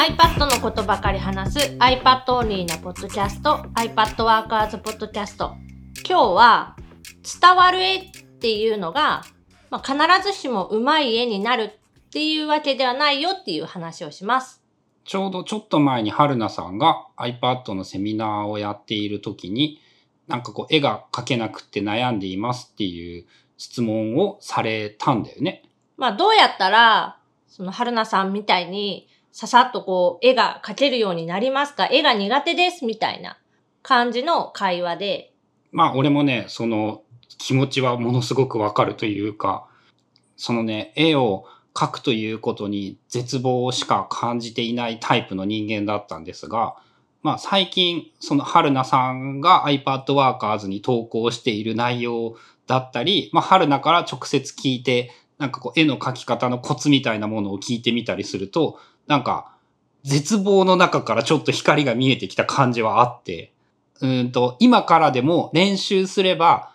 iPad のことばかり話す iPad オンリーなポッドキャスト iPad ワーカーズポッドキャスト今日は伝わる絵っていうのが、まあ、必ずしもうまい絵になるっていうわけではないよっていう話をします。ちょうどちょっと前に春菜さんが iPad のセミナーをやっている時に、なんかこう絵が描けなくて悩んでいますっていう質問をされたんだよね。まあどうやったら、その春菜さんみたいにささっとこう絵が描けるようになりますか？絵が苦手ですみたいな感じの会話で、まあ俺もね、その気持ちはものすごくわかるというか、そのね、絵を描くということに絶望しか感じていないタイプの人間だったんですが、まあ最近、その春菜さんが iPad Workers に投稿している内容だったり、まあ春菜から直接聞いて、なんかこう絵の描き方のコツみたいなものを聞いてみたりすると、なんか絶望の中からちょっと光が見えてきた感じはあって、うんと、今からでも練習すれば、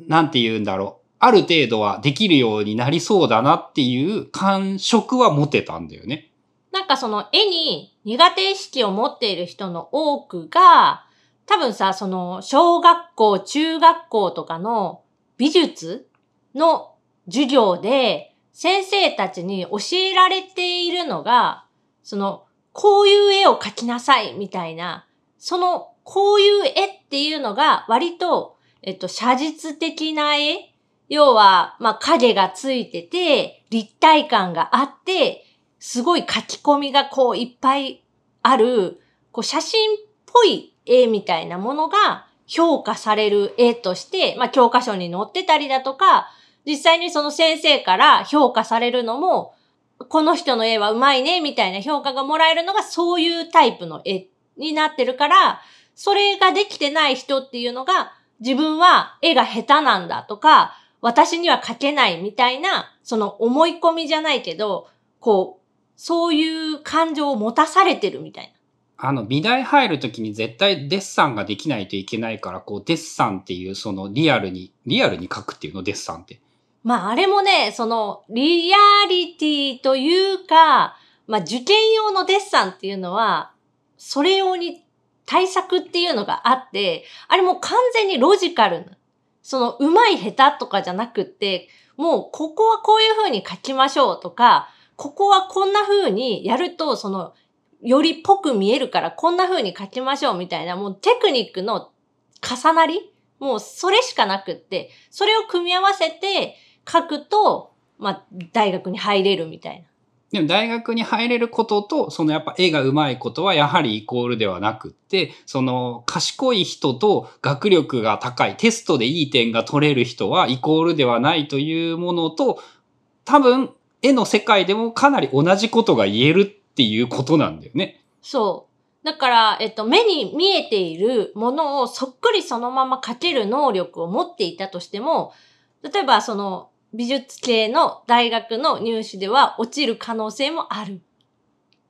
なんて言うんだろう。ある程度はできるようになりそうだなっていう感触は持てたんだよね。なんかその絵に苦手意識を持っている人の多くが、多分さ、その小学校、中学校とかの美術の授業で先生たちに教えられているのが、その、こういう絵を描きなさいみたいな、その、こういう絵っていうのが割と、えっと、写実的な絵要は、まあ、影がついてて、立体感があって、すごい書き込みがこういっぱいある、こう写真っぽい絵みたいなものが評価される絵として、まあ、教科書に載ってたりだとか、実際にその先生から評価されるのも、この人の絵はうまいね、みたいな評価がもらえるのがそういうタイプの絵になってるから、それができてない人っていうのが、自分は絵が下手なんだとか、私には描けないみたいな、その思い込みじゃないけど、こう、そういう感情を持たされてるみたいな。あの、美大入るときに絶対デッサンができないといけないから、こう、デッサンっていうそのリアルに、リアルに描くっていうの、デッサンって。まあ、あれもね、その、リアリティというか、まあ、受験用のデッサンっていうのは、それ用に対策っていうのがあって、あれも完全にロジカルな。その、うまい下手とかじゃなくって、もう、ここはこういう風に書きましょうとか、ここはこんな風にやると、その、よりっぽく見えるからこんな風に書きましょうみたいな、もうテクニックの重なりもうそれしかなくって、それを組み合わせて書くと、まあ、大学に入れるみたいな。でも大学に入れることと、そのやっぱ絵が上手いことはやはりイコールではなくって、その賢い人と学力が高い、テストでいい点が取れる人はイコールではないというものと、多分絵の世界でもかなり同じことが言えるっていうことなんだよね。そう。だから、えっと、目に見えているものをそっくりそのまま描ける能力を持っていたとしても、例えばその美術系の大学の入試では落ちる可能性もある。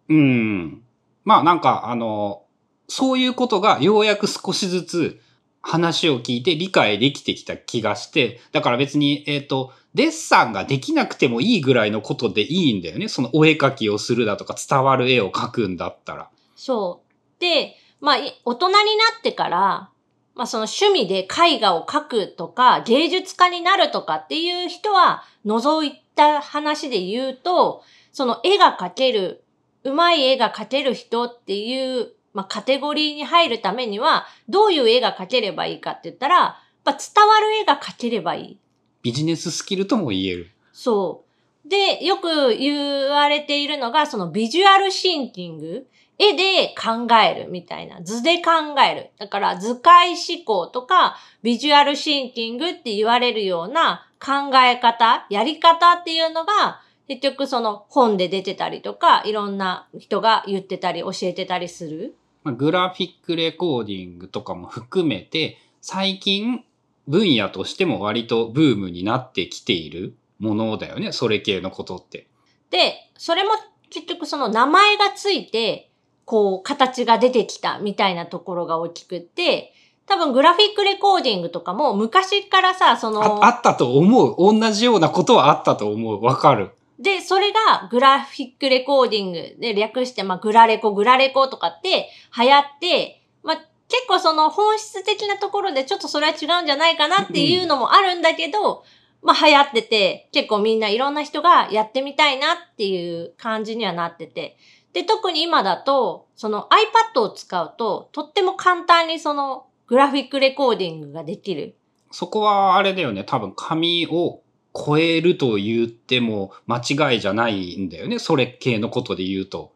うん。まあなんかあの、そういうことがようやく少しずつ話を聞いて理解できてきた気がして、だから別に、えっ、と、デッサンができなくてもいいぐらいのことでいいんだよね。そのお絵描きをするだとか伝わる絵を描くんだったら。そう。で、まあ、い大人になってから、まあその趣味で絵画を描くとか、芸術家になるとかっていう人は除いた話で言うと、その絵が描ける、うまい絵が描ける人っていう、まあカテゴリーに入るためには、どういう絵が描ければいいかって言ったら、やっぱ伝わる絵が描ければいい。ビジネススキルとも言える。そう。で、よく言われているのが、そのビジュアルシンキング。絵で考えるみたいな。図で考える。だから図解思考とかビジュアルシンキングって言われるような考え方、やり方っていうのが結局その本で出てたりとか、いろんな人が言ってたり教えてたりする。まあ、グラフィックレコーディングとかも含めて、最近分野としても割とブームになってきているものだよね。それ系のことって。で、それも結局その名前がついて、こう、形が出てきたみたいなところが大きくって、多分グラフィックレコーディングとかも昔からさ、その、ああったと思う。同じようなことはあったと思う。わかる。で、それがグラフィックレコーディングで略して、まあ、グラレコ、グラレコとかって流行って、まあ、結構その本質的なところでちょっとそれは違うんじゃないかなっていうのもあるんだけど、まあ流行ってて、結構みんないろんな人がやってみたいなっていう感じにはなってて。で、特に今だと、その iPad を使うと、とっても簡単にそのグラフィックレコーディングができる。そこはあれだよね。多分紙を超えると言っても間違いじゃないんだよね。それ系のことで言うと。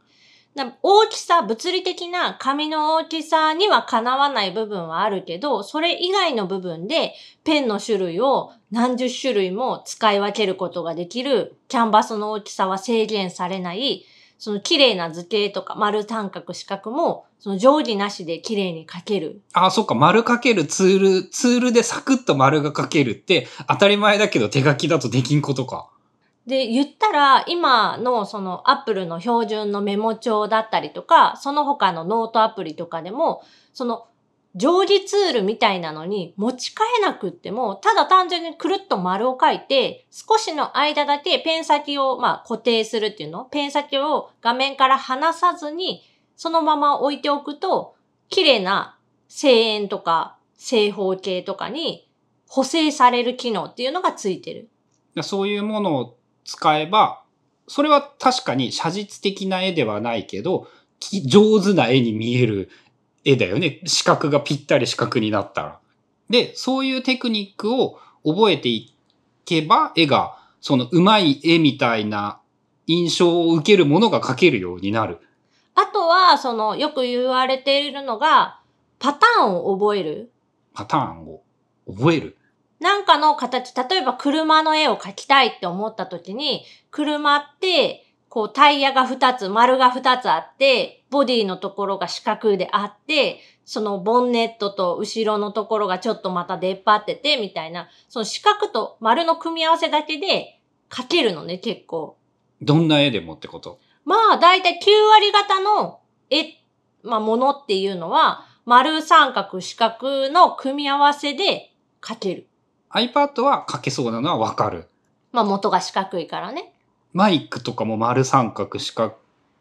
な大きさ、物理的な紙の大きさにはかなわない部分はあるけど、それ以外の部分でペンの種類を何十種類も使い分けることができる、キャンバスの大きさは制限されない、その綺麗な図形とか丸三角四角も、その定規なしで綺麗に描ける。あ、そっか。丸かけるツール、ツールでサクッと丸が書けるって当たり前だけど手書きだとできんことか。で、言ったら、今のそのアップルの標準のメモ帳だったりとか、その他のノートアプリとかでも、その定規ツールみたいなのに持ち替えなくっても、ただ単純にくるっと丸を書いて、少しの間だけペン先をまあ固定するっていうの、ペン先を画面から離さずに、そのまま置いておくと、綺麗な正円とか正方形とかに補正される機能っていうのがついてる。そういうものを使えば、それは確かに写実的な絵ではないけど、上手な絵に見える絵だよね。四角がぴったり四角になったら。で、そういうテクニックを覚えていけば、絵が、その上手い絵みたいな印象を受けるものが描けるようになる。あとは、その、よく言われているのが、パターンを覚える。パターンを覚える。なんかの形、例えば車の絵を描きたいって思った時に、車って、こうタイヤが2つ、丸が2つあって、ボディのところが四角であって、そのボンネットと後ろのところがちょっとまた出っ張ってて、みたいな、その四角と丸の組み合わせだけで描けるのね、結構。どんな絵でもってこと？まあ、だいたい9割方の絵、まあ、ものっていうのは、丸三角四角の組み合わせで描ける。iPad は描けそうなのはわかる。まあ、元が四角いからね。マイクとかも丸三角四角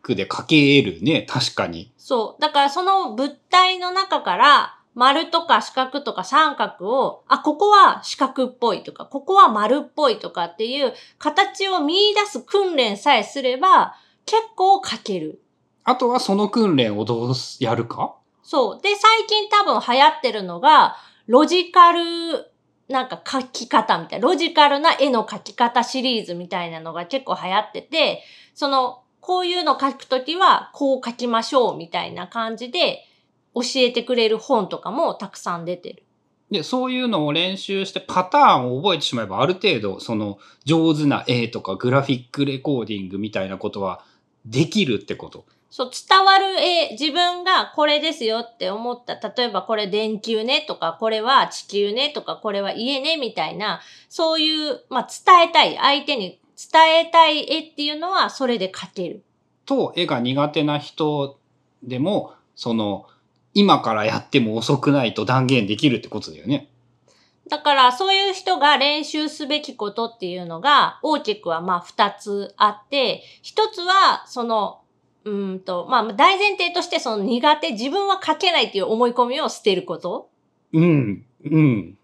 で描けるね。確かに。そう。だからその物体の中から、丸とか四角とか三角を、あ、ここは四角っぽいとか、ここは丸っぽいとかっていう形を見出す訓練さえすれば、結構描ける。あとはその訓練をどうやるか？そう。で、最近多分流行ってるのが、ロジカル、なんか書き方みたいな、ロジカルな絵の描き方シリーズみたいなのが結構流行ってて、その、こういうの書くときは、こう書きましょうみたいな感じで、教えてくれる本とかもたくさん出てる。で、そういうのを練習してパターンを覚えてしまえばある程度その上手な絵とかグラフィックレコーディングみたいなことはできるってこと？そう、伝わる絵、自分がこれですよって思った。例えばこれ電球ねとか、これは地球ねとか、これは家ねみたいな、そういう、まあ、伝えたい、相手に伝えたい絵っていうのはそれで描ける。と絵が苦手な人でもその今からやっても遅くないと断言できるってことだよね。だからそういう人が練習すべきことっていうのが大きくはまあ二つあって、一つはその、うーんと、まあ大前提としてその苦手、自分は描けないっていう思い込みを捨てること？うん、うん。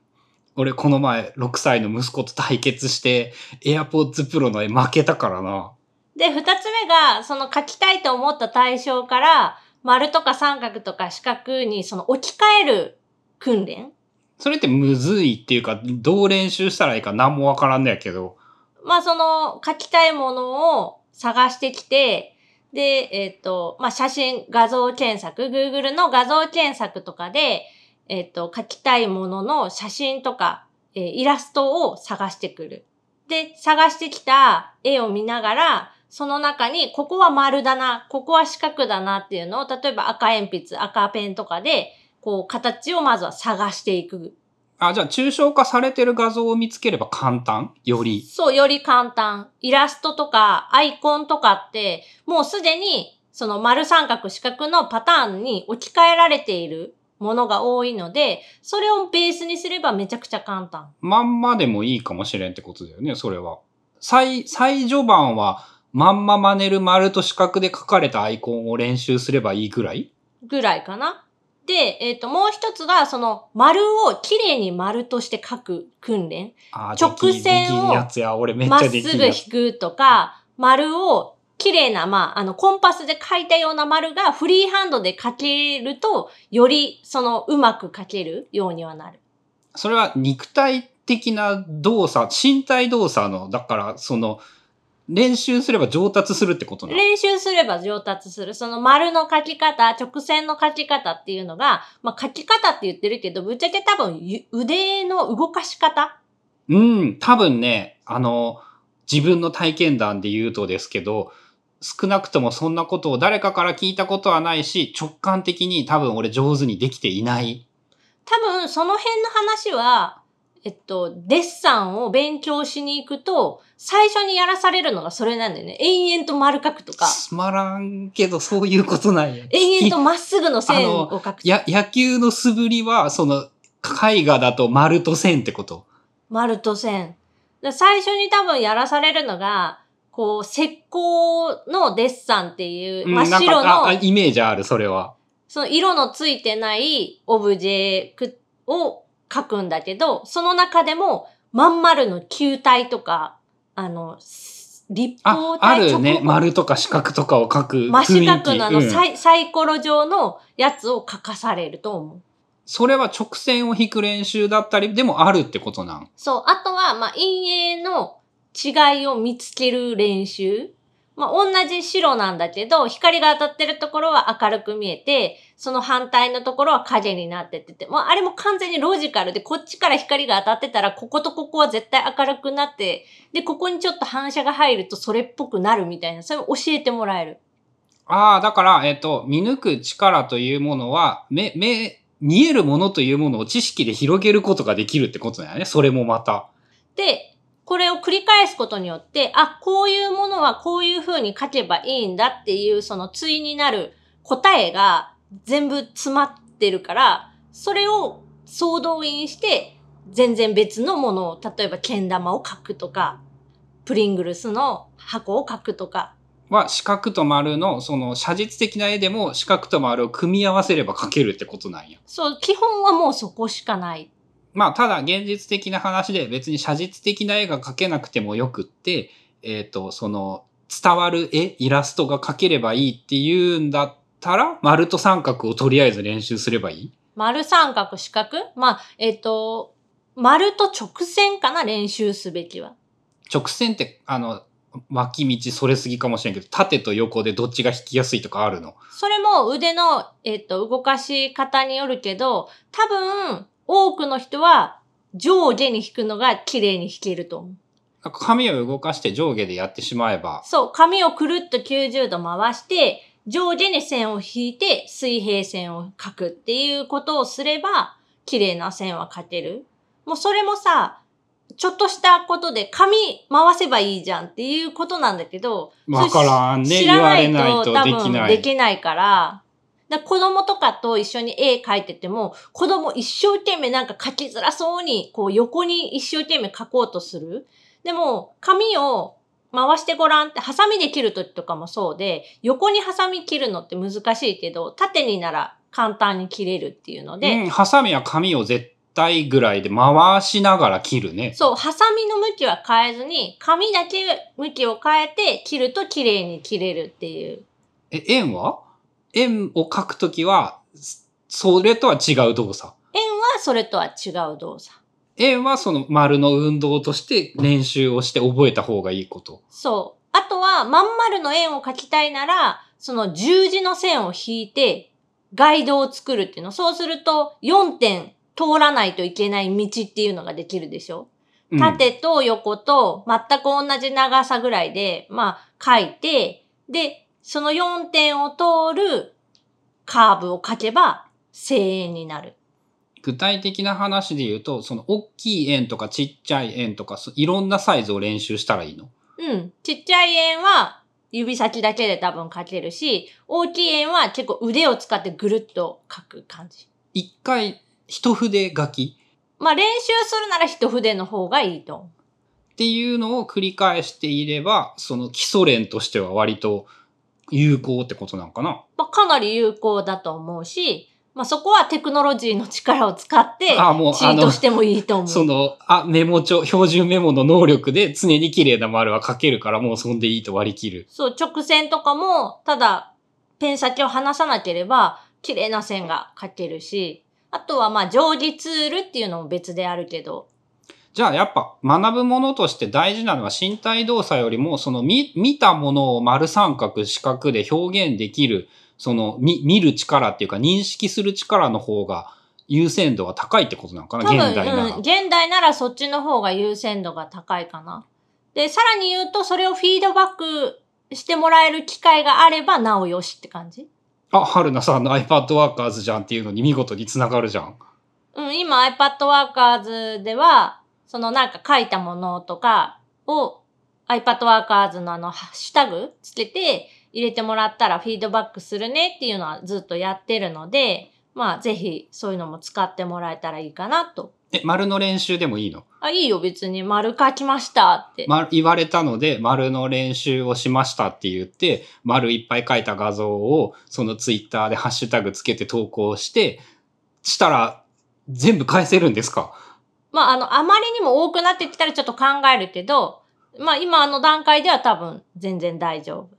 俺この前6歳の息子と対決して AirPods Pro の絵負けたからな。で、二つ目が、その書きたいと思った対象から、丸とか三角とか四角にその置き換える訓練？それってむずいっていうかどう練習したらいいか何もわからんのやけど。まあその書きたいものを探してきて、で、えっ、と、まあ写真、画像検索、Google の画像検索とかで、えっ、と、書きたいものの写真とか、えーイラストを探してくる。で、探してきた絵を見ながら、その中に、ここは丸だな、ここは四角だなっていうのを、例えば赤鉛筆、赤ペンとかで、こう、形をまずは探していく。あ、じゃあ抽象化されてる画像を見つければ簡単？より。そう、より簡単。イラストとかアイコンとかって、もうすでに、その丸三角四角のパターンに置き換えられているものが多いので、それをベースにすればめちゃくちゃ簡単。まんまでもいいかもしれんってことだよね、それは。最、最序盤は、まんま真似る丸と四角で書かれたアイコンを練習すればいいぐらい？ぐらいかな。で、えっ、と、もう一つが、その、丸をきれいに丸として書く訓練。直線をまっすきぐ。引くとか、丸をきれいな、まあ、あの、コンパスで書いたような丸がフリーハンドで書けると、より、その、うまく書けるようにはなる。それは肉体的な動作、身体動作の、だから、その、練習すれば上達するってことなの？練習すれば上達する。その丸の書き方、直線の書き方っていうのが、まあ、書き方って言ってるけど、ぶっちゃけ多分ゆ腕の動かし方？うん、多分ね、あの、自分の体験談で言うとですけど、少なくともそんなことを誰かから聞いたことはないし、直感的に多分俺上手にできていない。多分その辺の話は、えっと、デッサンを勉強しに行くと、最初にやらされるのがそれなんだよね。延々と丸書くとか、つまらんけど、そういうことなんや。延々とまっすぐの線を書く。や、野球の素振りは、その、絵画だと丸と線ってこと？丸と線。で最初に多分やらされるのが、こう、石膏のデッサンっていう、真っ白の、イメージある、それは。その色のついてないオブジェクを書くんだけど、その中でも、まん丸の球体とか、あの、立あ方、あ体るね。丸とか四角とかを描く。真四角のあの、うんサイサイコロ状のやつを書かされると思う。それは直線を引く練習だったりでもあるってことなん？そう。あとは、まあ、陰影の違いを見つける練習。まあ、同じ白なんだけど、光が当たってるところは明るく見えて、その反対のところは影になってってて、もうあれも完全にロジカルで、こっちから光が当たってたら、こことここは絶対明るくなって、で、ここにちょっと反射が入るとそれっぽくなるみたいな、それを教えてもらえる。ああ、だから、えっ、と、見抜く力というものは、目、目、見えるものというものを知識で広げることができるってことだよね。それもまた。で、これを繰り返すことによって、あ、こういうものはこういう風に書けばいいんだっていう、その対になる答えが全部詰まってるから、それを総動員して、全然別のものを、例えば剣玉を書くとか、プリングルスの箱を書くとか、は、四角と丸の、その、写実的な絵でも四角と丸を組み合わせれば描けるってことなんや。そう、基本はもうそこしかない。まあ、ただ現実的な話で別に写実的な絵が描けなくてもよくって、えっ、と、その、伝わる絵、イラストが描ければいいっていうんだったら、丸と三角をとりあえず練習すればいい？丸三角四角？まあ、えっ、と、丸と直線かな練習すべきは。直線って、あの、脇道それすぎかもしれんけど、縦と横でどっちが引きやすいとかあるの？それも腕の、えっと、動かし方によるけど、多分、多くの人は上下に引くのが綺麗に引けると思う。なんか紙を動かして上下でやってしまえば、そう、紙をくるっと90度回して、上下に線を引いて水平線を描くっていうことをすれば、綺麗な線は描ける。もうそれもさ、ちょっとしたことで紙回せばいいじゃんっていうことなんだけど、わからんね。知らないとと多分。できないから、だ子供とかと一緒に絵描いてても、子供一生懸命なんか描きづらそうに、こう横に一生懸命描こうとする。でも、紙を回してごらんって、ハサミで切るときとかもそうで、横にハサミ切るのって難しいけど、縦になら簡単に切れるっていうので、うん、ハサミは紙を絶対ぐらいで回しながら切るね。そう、ハサミの向きは変えずに、紙だけ向きを変えて切ると綺麗に切れるっていう。え、円は？円を描くときは、それとは違う動作。円はそれとは違う動作。円はその丸の運動として練習をして覚えた方がいいこと。そう。あとは、まん丸の円を描きたいなら、その十字の線を引いて、ガイドを作るっていうの。そうすると、4点通らないといけない道っていうのができるでしょ、うん縦と横と全く同じ長さぐらいで、まあ、書いて、で、その4点を通るカーブを書けば、正円になる。具体的な話で言うと、その大きい円とかちっちゃい円とか、そいろんなサイズを練習したらいいの？うん。ちっちゃい円は指先だけで多分描けるし、大きい円は結構腕を使ってぐるっと描く感じ。一回、一筆書き？まあ練習するなら一筆の方がいいと思う。っていうのを繰り返していれば、その基礎練としては割と有効ってことなのかな？まあ、かなり有効だと思うし、まあ、そこはテクノロジーの力を使って、あもうチートしてもいいと思う。その、あ、メモ帳、標準メモの能力で常に綺麗な丸は書けるからもうそんでいいと割り切る。そう、直線とかも、ただ、ペン先を離さなければ、綺麗な線が描けるし、あとはまあ、定規ツールっていうのも別であるけど、じゃあやっぱ学ぶものとして大事なのは身体動作よりもその見見たものを丸三角四角で表現できるその見見る力っていうか認識する力の方が優先度は高いってことなのかな？現代なら。うん、現代ならそっちの方が優先度が高いかな。で、さらに言うと、それをフィードバックしてもらえる機会があれば、なおよしって感じ？あ、春菜さんの iPad Workers じゃんっていうのに見事につながるじゃん。うん、今 iPad Workers では、そのなんか書いたものとかを iPad Workers のあのハッシュタグつけて入れてもらったらフィードバックするねっていうのはずっとやってるので、まあぜひそういうのも使ってもらえたらいいかなと。え、丸の練習でもいいの？あ、いいよ別に丸書きましたって。丸言われたので、丸の練習をしましたって言って、丸いっぱい書いた画像を、そのツイッターでハッシュタグつけて投稿して、したら、全部返せるんですか？まああの、あまりにも多くなってきたらちょっと考えるけど、まあ今の段階では多分全然大丈夫。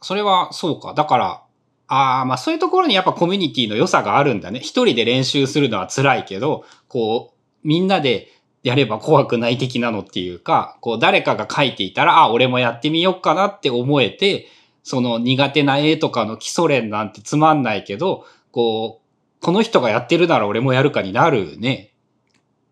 それはそうか。だから、ああ、まあそういうところにやっぱコミュニティの良さがあるんだね。一人で練習するのは辛いけど、こう、みんなでやれば怖くない的なのっていうか、こう誰かが書いていたら、あ、俺もやってみようかなって思えて、その苦手な絵とかの基礎練なんてつまんないけど、こう、この人がやってるなら俺もやるかになるね。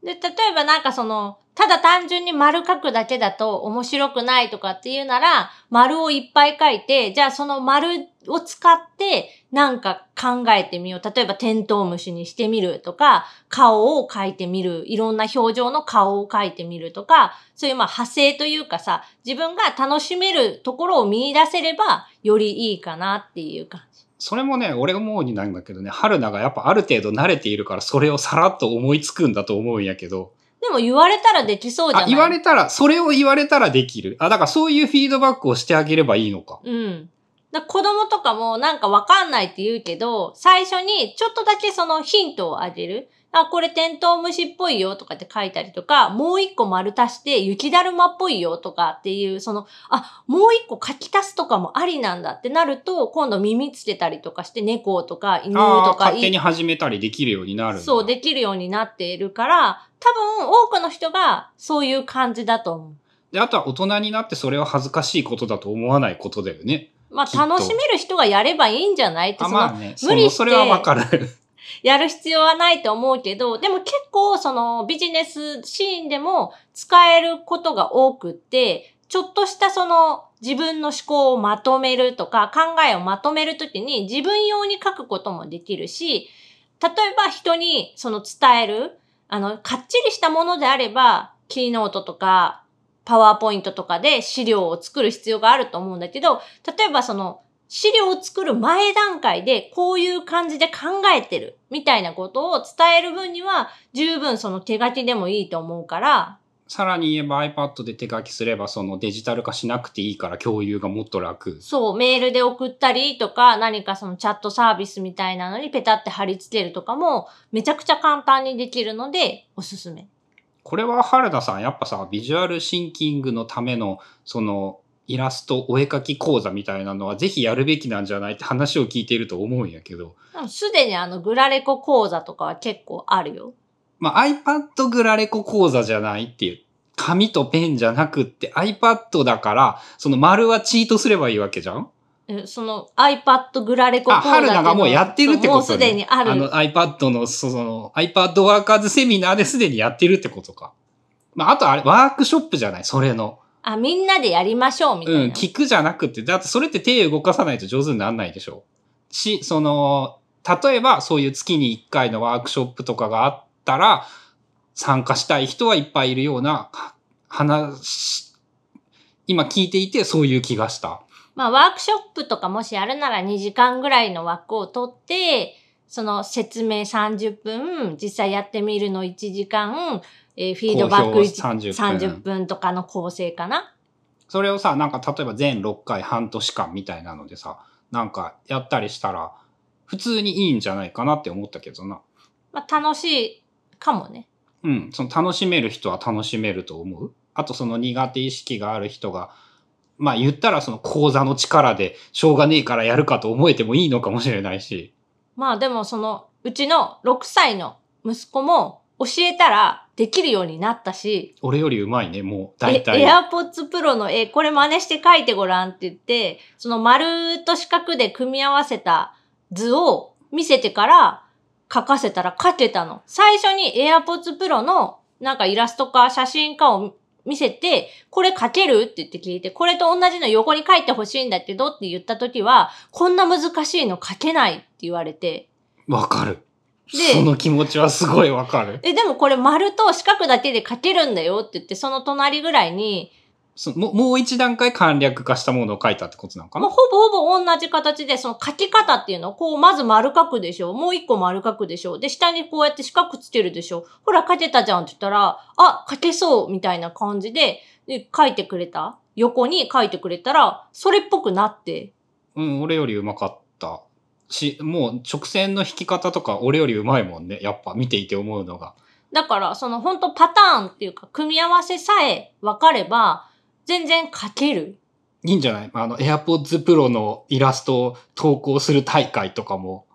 で、例えばなんかその、ただ単純に丸書くだけだと面白くないとかっていうなら、丸をいっぱい書いて、じゃあその丸を使ってなんか考えてみよう。例えばテントウムシにしてみるとか、顔を描いてみる。いろんな表情の顔を描いてみるとか、そういうまあ派生というかさ、自分が楽しめるところを見出せれば、よりいいかなっていう感じ。それもね、俺思うになんだけどね、春菜がやっぱある程度慣れているから、それをさらっと思いつくんだと思うんやけど、でも言われたらできそうじゃなあ、い言われたら、それを言われたらできる。あ、だからそういうフィードバックをしてあげればいいのか。うん。だ子供とかもなんかわかんないって言うけど、最初にちょっとだけそのヒントをあげる。あ、これテントウムシっぽいよとかって書いたりとか、もう一個丸足して雪だるまっぽいよとかっていう、その、あ、もう一個書き足すとかもありなんだってなると、今度耳つけたりとかして猫とか犬とか勝手に始めたりできるようになる。そう、できるようになっているから、多分多くの人がそういう感じだと思う。で、あとは大人になってそれは恥ずかしいことだと思わないことだよね。まあ楽しめる人がやればいいんじゃないって、あ、その、まあね。無理してそれはわかる。やる必要はないと思うけど、でも結構そのビジネスシーンでも使えることが多くって、ちょっとしたその自分の思考をまとめるとか考えをまとめるときに自分用に書くこともできるし、例えば人にその伝える、あの、かっちりしたものであれば、キーノートとか、パワーポイントとかで資料を作る必要があると思うんだけど、例えばその資料を作る前段階でこういう感じで考えてるみたいなことを伝える分には十分その手書きでもいいと思うから、さらに言えば iPad で手書きすればそのデジタル化しなくていいから共有がもっと楽。そう、メールで送ったりとか、何かそのチャットサービスみたいなのにペタって貼り付けるとかもめちゃくちゃ簡単にできるのでおすすめ。これは原田さん、やっぱさ、ビジュアルシンキングのための、その、イラストお絵描き講座みたいなのはぜひやるべきなんじゃないって話を聞いていると思うんやけど、すでにあのグラレコ講座とかは結構あるよ。まあ、iPad グラレコ講座じゃないっていう、紙とペンじゃなくって iPad だから、その丸はチートすればいいわけじゃん？えその iPad グラレコ講あ、座っていうの春菜がもうやってるってことね。もうすでにある。の iPad の、その iPad ワーカーズセミナーですでにやってるってことか。まあ、あとあれ、ワークショップじゃない？それの。あ、みんなでやりましょうみたいな。うん、聞くじゃなくて、だってそれって手動かさないと上手にならないでしょ。し、その、例えばそういう月に1回のワークショップとかがあったら、参加したい人はいっぱいいるようなは話、今聞いていてそういう気がした。まあ、ワークショップとかもしやるなら2時間ぐらいの枠を取って、その説明30分、実際やってみるの1時間、えーフィードバック好評1 30 30分とかの構成かな？それをさ、なんか例えば全6回半年間みたいなのでさ、なんかやったりしたら、普通にいいんじゃないかなって思ったけどな。まあ、楽しいかもね。うん、その楽しめる人は楽しめると思う？あとその苦手意識がある人が、まあ言ったらその講座の力でしょうがねえからやるかと思えてもいいのかもしれないし。まあでもその、うちの6歳の息子も教えたらできるようになったし、俺よりうまいね、もうえ大体。AirPods Pro の絵、これ真似して描いてごらんって言って、その丸と四角で組み合わせた図を見せてから描かせたら描けたの。最初に AirPods Pro のなんかイラストか写真かを見せて、これ描けるって言って聞いて、これと同じの横に描いてほしいんだけどって言った時は、こんな難しいの描けないって言われて、わかる。でその気持ちはすごいわかる。え、でもこれ丸と四角だけで描けるんだよって言って、その隣ぐらいに、そももう一段階簡略化したものを書いたってことなのかもうな？ほぼほぼ同じ形で、その書き方っていうのを、こう、まず丸書くでしょ。もう一個丸書くでしょ。で、下にこうやって四角つけるでしょ。ほら、書けたじゃんって言ったら、あ、書けそうみたいな感じで、で書いてくれた？横に書いてくれたら、それっぽくなって。うん、俺よりうまかった。し、もう直線の引き方とか俺よりうまいもんね。やっぱ見ていて思うのが。だから、その本当パターンっていうか、組み合わせさえ分かれば、全然書ける。いいんじゃない？あの、AirPods Pro のイラストを投稿する大会とかも。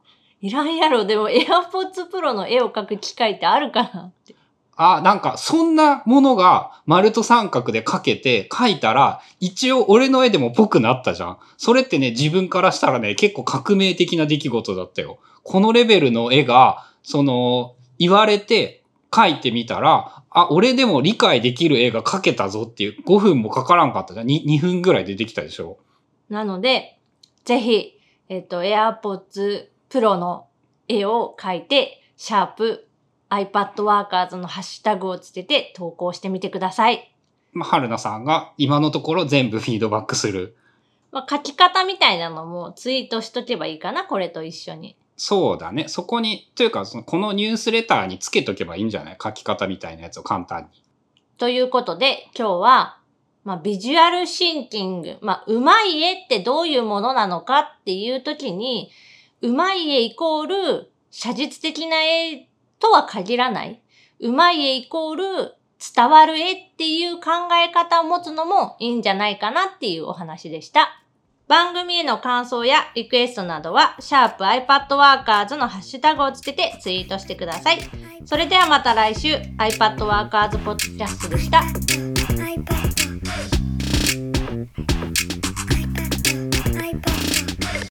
いらんやろ。でも、AirPods Pro の絵を描く機会ってあるかなって。あ、なんか、そんなものが丸と三角で描けて描いたら、一応俺の絵でもぽくなったじゃん。それってね、自分からしたらね、結構革命的な出来事だったよ。このレベルの絵が、その、言われて描いてみたら、あ、俺でも理解できる絵が描けたぞっていう、5分もかからんかったじゃん。2, 2分ぐらいでできたでしょ。なので、ぜひ、えっ、と、AirPods Pro の絵を描いて、シャープ iPad Workers のハッシュタグをつけて投稿してみてください。まあ、春菜さんが今のところ全部フィードバックする。まあ、書き方みたいなのもツイートしとけばいいかな、これと一緒に。そうだね。そこに、というか、そのこのニュースレターにつけとけばいいんじゃない？書き方みたいなやつを簡単に。ということで、今日は、まあ、ビジュアルシンキング。まあ、うまい絵ってどういうものなのかっていう時に、うまい絵イコール写実的な絵とは限らない。うまい絵イコール伝わる絵っていう考え方を持つのもいいんじゃないかなっていうお話でした。番組への感想やリクエストなどは、シャープ i p a d w o r k e r s のハッシュタグをつけてツイートしてください。それではまた来週、iPad Workers Podcast でした。